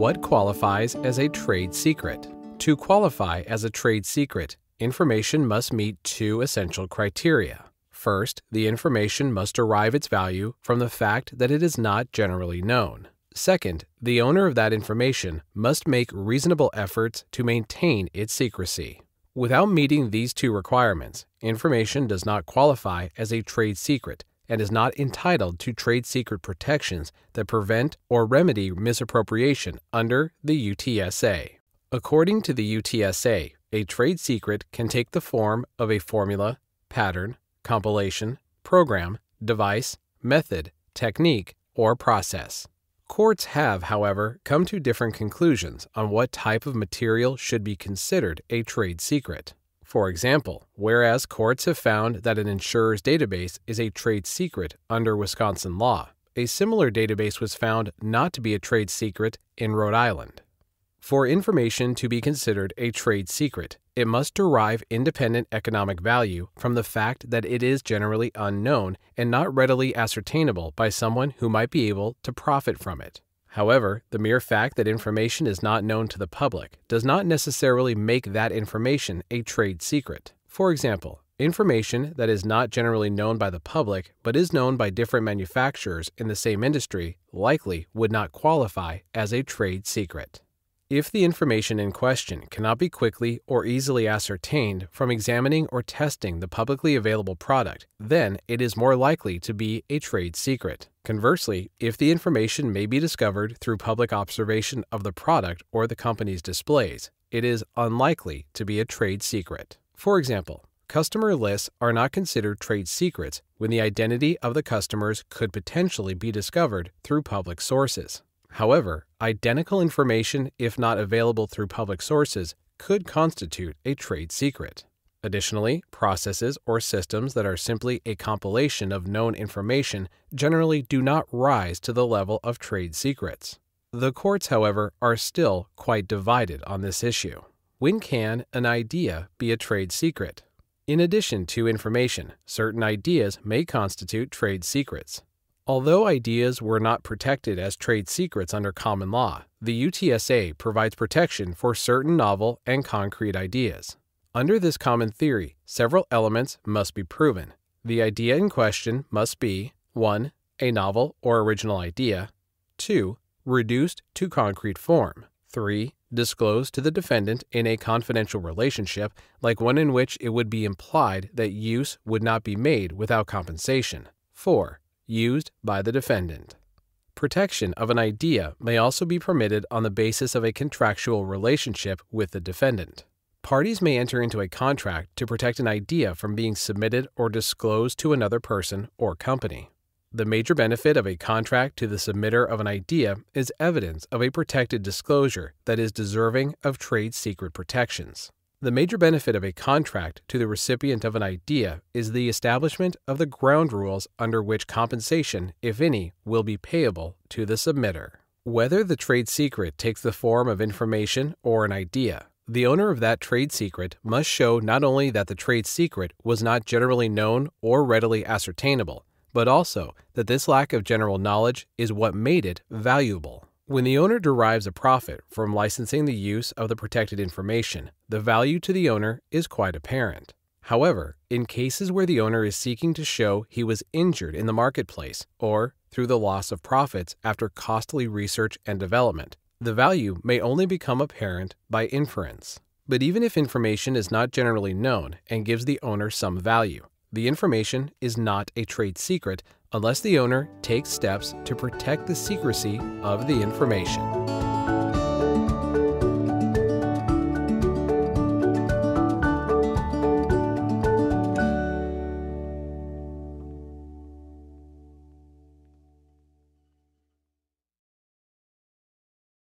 What qualifies as a trade secret? To qualify as a trade secret, information must meet two essential criteria. First, the information must derive its value from the fact that it is not generally known. Second, the owner of that information must make reasonable efforts to maintain its secrecy. Without meeting these two requirements, information does not qualify as a trade secret and is not entitled to trade secret protections that prevent or remedy misappropriation under the UTSA. According to the UTSA, a trade secret can take the form of a formula, pattern, compilation, program, device, method, technique, or process. Courts have, however, come to different conclusions on what type of material should be considered a trade secret. For example, whereas courts have found that an insurer's database is a trade secret under Wisconsin law, a similar database was found not to be a trade secret in Rhode Island. For information to be considered a trade secret, it must derive independent economic value from the fact that it is generally unknown and not readily ascertainable by someone who might be able to profit from it. However, the mere fact that information is not known to the public does not necessarily make that information a trade secret. For example, information that is not generally known by the public but is known by different manufacturers in the same industry likely would not qualify as a trade secret. If the information in question cannot be quickly or easily ascertained from examining or testing the publicly available product, then it is more likely to be a trade secret. Conversely, if the information may be discovered through public observation of the product or the company's displays, it is unlikely to be a trade secret. For example, customer lists are not considered trade secrets when the identity of the customers could potentially be discovered through public sources. However, identical information, if not available through public sources, could constitute a trade secret. Additionally, processes or systems that are simply a compilation of known information generally do not rise to the level of trade secrets. The courts, however, are still quite divided on this issue. When can an idea be a trade secret? In addition to information, certain ideas may constitute trade secrets. Although ideas were not protected as trade secrets under common law, the UTSA provides protection for certain novel and concrete ideas. Under this common theory, several elements must be proven. The idea in question must be 1. A novel or original idea, 2. Reduced to concrete form, 3. Disclosed to the defendant in a confidential relationship, like one in which it would be implied that use would not be made without compensation, 4 used by the defendant. Protection of an idea may also be permitted on the basis of a contractual relationship with the defendant. Parties may enter into a contract to protect an idea from being submitted or disclosed to another person or company. The major benefit of a contract to the submitter of an idea is evidence of a protected disclosure that is deserving of trade secret protections. The major benefit of a contract to the recipient of an idea is the establishment of the ground rules under which compensation, if any, will be payable to the submitter. Whether the trade secret takes the form of information or an idea, the owner of that trade secret must show not only that the trade secret was not generally known or readily ascertainable, but also that this lack of general knowledge is what made it valuable. When the owner derives a profit from licensing the use of the protected information, the value to the owner is quite apparent. However, in cases where the owner is seeking to show he was injured in the marketplace or through the loss of profits after costly research and development, the value may only become apparent by inference. But even if information is not generally known and gives the owner some value, the information is not a trade secret unless the owner takes steps to protect the secrecy of the information.